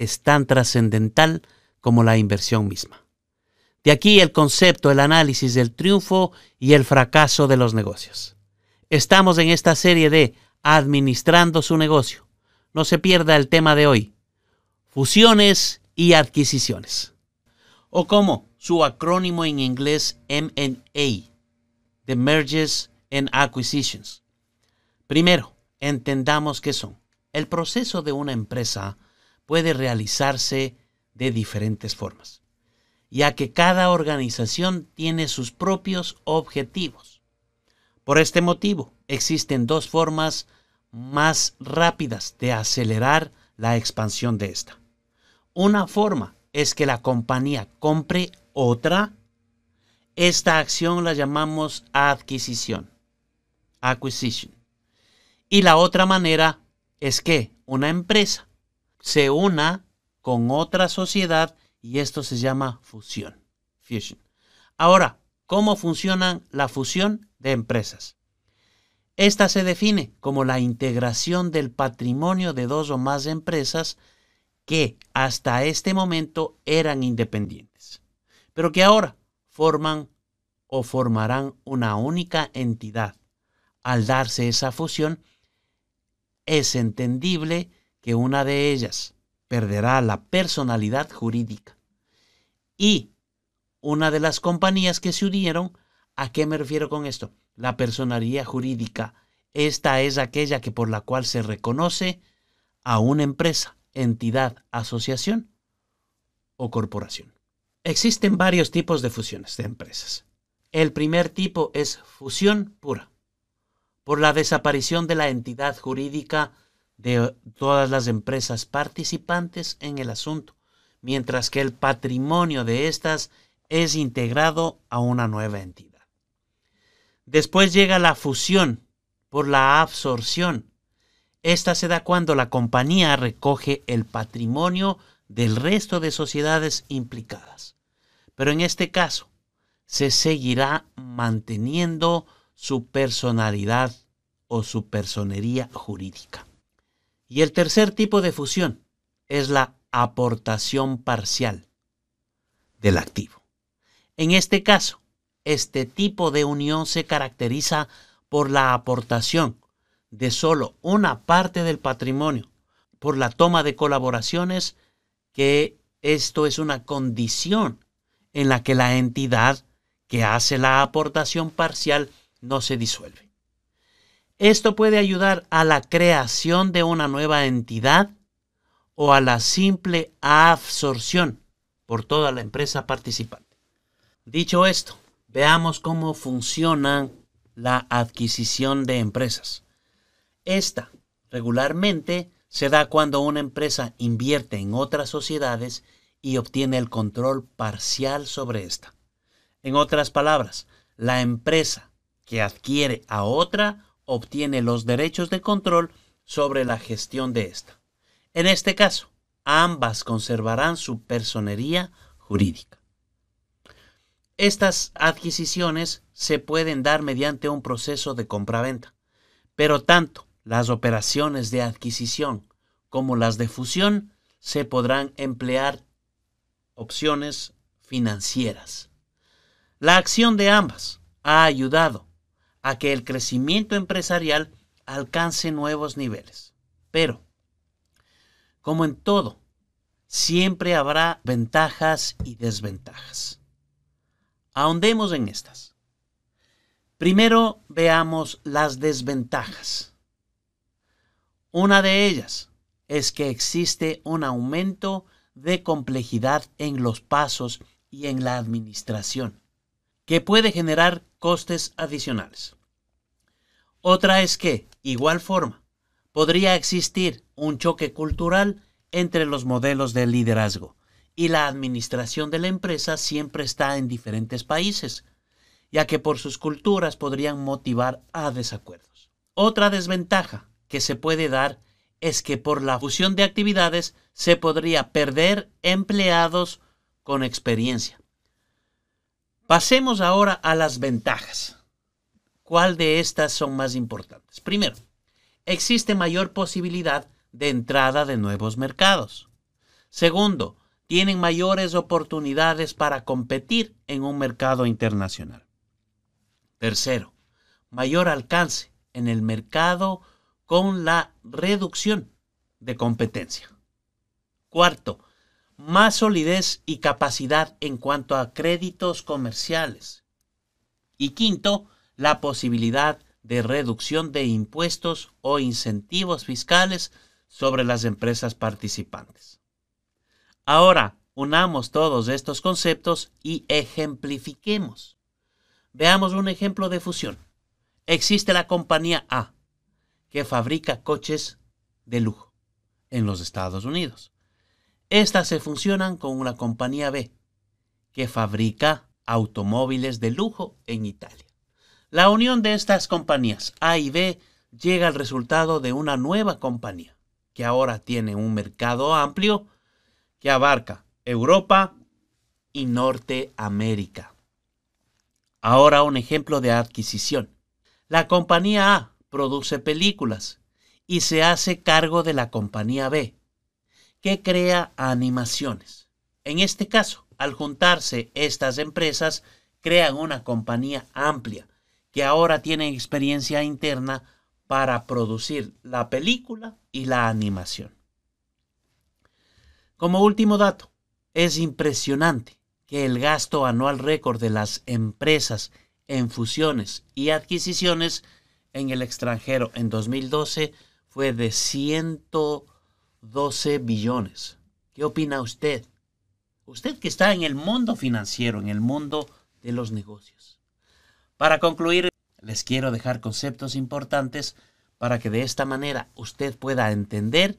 es tan trascendental como la inversión misma. De aquí el concepto, el análisis del triunfo y el fracaso de los negocios. Estamos en esta serie de Administrando su negocio. No se pierda el tema de hoy. Fusiones y adquisiciones. O como su acrónimo en inglés M&A, The Mergers and Acquisitions. Primero, entendamos qué son. El proceso de una empresa puede realizarse de diferentes formas, ya que cada organización tiene sus propios objetivos. Por este motivo, existen dos formas más rápidas de acelerar la expansión de esta. Una forma es que la compañía compre otra. Esta acción la llamamos adquisición. Acquisition. Y la otra manera es que una empresa se una con otra sociedad y esto se llama fusión. Fusion. Ahora, ¿cómo funciona la fusión de empresas? Esta se define como la integración del patrimonio de dos o más empresas que hasta este momento eran independientes, pero que ahora forman o formarán una única entidad. Al darse esa fusión, es entendible que una de ellas perderá la personalidad jurídica y una de las compañías que se unieron, ¿a qué me refiero con esto? La personalidad jurídica. Esta es aquella que por la cual se reconoce a una empresa entidad, asociación o corporación. Existen varios tipos de fusiones de empresas. El primer tipo es fusión pura, por la desaparición de la entidad jurídica de todas las empresas participantes en el asunto, mientras que el patrimonio de estas es integrado a una nueva entidad. Después llega la fusión por la absorción, esta se da cuando la compañía recoge el patrimonio del resto de sociedades implicadas. Pero en este caso, se seguirá manteniendo su personalidad o su personería jurídica. Y el tercer tipo de fusión es la aportación parcial del activo. En este caso, este tipo de unión se caracteriza por la aportación de solo una parte del patrimonio por la toma de colaboraciones, que esto es una condición en la que la entidad que hace la aportación parcial no se disuelve. Esto puede ayudar a la creación de una nueva entidad o a la simple absorción por toda la empresa participante. Dicho esto, veamos cómo funciona la adquisición de empresas. Esta regularmente se da cuando una empresa invierte en otras sociedades y obtiene el control parcial sobre esta. En otras palabras, la empresa que adquiere a otra obtiene los derechos de control sobre la gestión de esta. En este caso, ambas conservarán su personería jurídica. Estas adquisiciones se pueden dar mediante un proceso de compraventa, pero tanto las operaciones de adquisición como las de fusión se podrán emplear opciones financieras. La acción de ambas ha ayudado a que el crecimiento empresarial alcance nuevos niveles. Pero, como en todo, siempre habrá ventajas y desventajas. Ahondemos en estas. Primero veamos las desventajas. Una de ellas es que existe un aumento de complejidad en los pasos y en la administración, que puede generar costes adicionales. Otra es que, igual forma, podría existir un choque cultural entre los modelos de liderazgo y la administración de la empresa siempre está en diferentes países, ya que por sus culturas podrían motivar a desacuerdos. Otra desventaja que se puede dar es que por la fusión de actividades se podría perder empleados con experiencia. Pasemos ahora a las ventajas. ¿Cuál de estas son más importantes? Primero, existe mayor posibilidad de entrada de nuevos mercados. Segundo, tienen mayores oportunidades para competir en un mercado internacional. Tercero, mayor alcance en el mercado con la reducción de competencia. Cuarto, más solidez y capacidad en cuanto a créditos comerciales. Y quinto, la posibilidad de reducción de impuestos o incentivos fiscales sobre las empresas participantes. Ahora, unamos todos estos conceptos y ejemplifiquemos. Veamos un ejemplo de fusión. Existe la compañía A, que fabrica coches de lujo en los Estados Unidos. Estas se funcionan con una compañía B, que fabrica automóviles de lujo en Italia. La unión de estas compañías A y B llega al resultado de una nueva compañía, que ahora tiene un mercado amplio que abarca Europa y Norteamérica. Ahora un ejemplo de adquisición. La compañía A produce películas y se hace cargo de la compañía B, que crea animaciones. En este caso, al juntarse estas empresas, crean una compañía amplia que ahora tiene experiencia interna para producir la película y la animación. Como último dato, es impresionante que el gasto anual récord de las empresas en fusiones y adquisiciones en el extranjero en 2012 fue de 112 billones. ¿Qué opina usted? Usted que está en el mundo financiero, en el mundo de los negocios. Para concluir, les quiero dejar conceptos importantes para que de esta manera usted pueda entender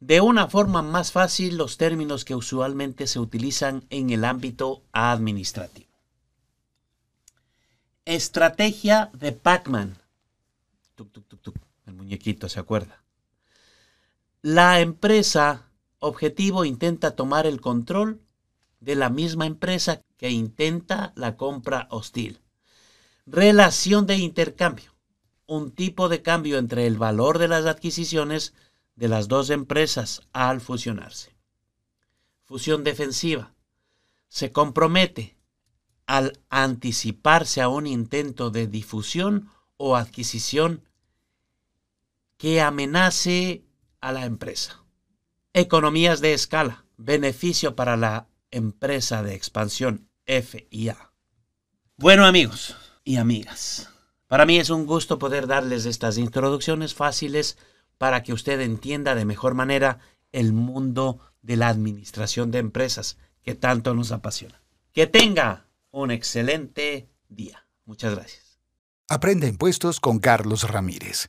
de una forma más fácil los términos que usualmente se utilizan en el ámbito administrativo. Estrategia de Pac-Man el muñequito, ¿se acuerda? La empresa objetivo intenta tomar el control de la misma empresa que intenta la compra hostil. Relación de intercambio. Un tipo de cambio entre el valor de las adquisiciones de las dos empresas al fusionarse. Fusión defensiva. Se compromete al anticiparse a un intento de difusión o adquisición que amenace a la empresa. Economías de escala, beneficio para la empresa de expansión FIA. Bueno amigos y amigas, para mí es un gusto poder darles estas introducciones fáciles para que usted entienda de mejor manera el mundo de la administración de empresas que tanto nos apasiona. Que tenga un excelente día. Muchas gracias. Aprende impuestos con Carlos Ramírez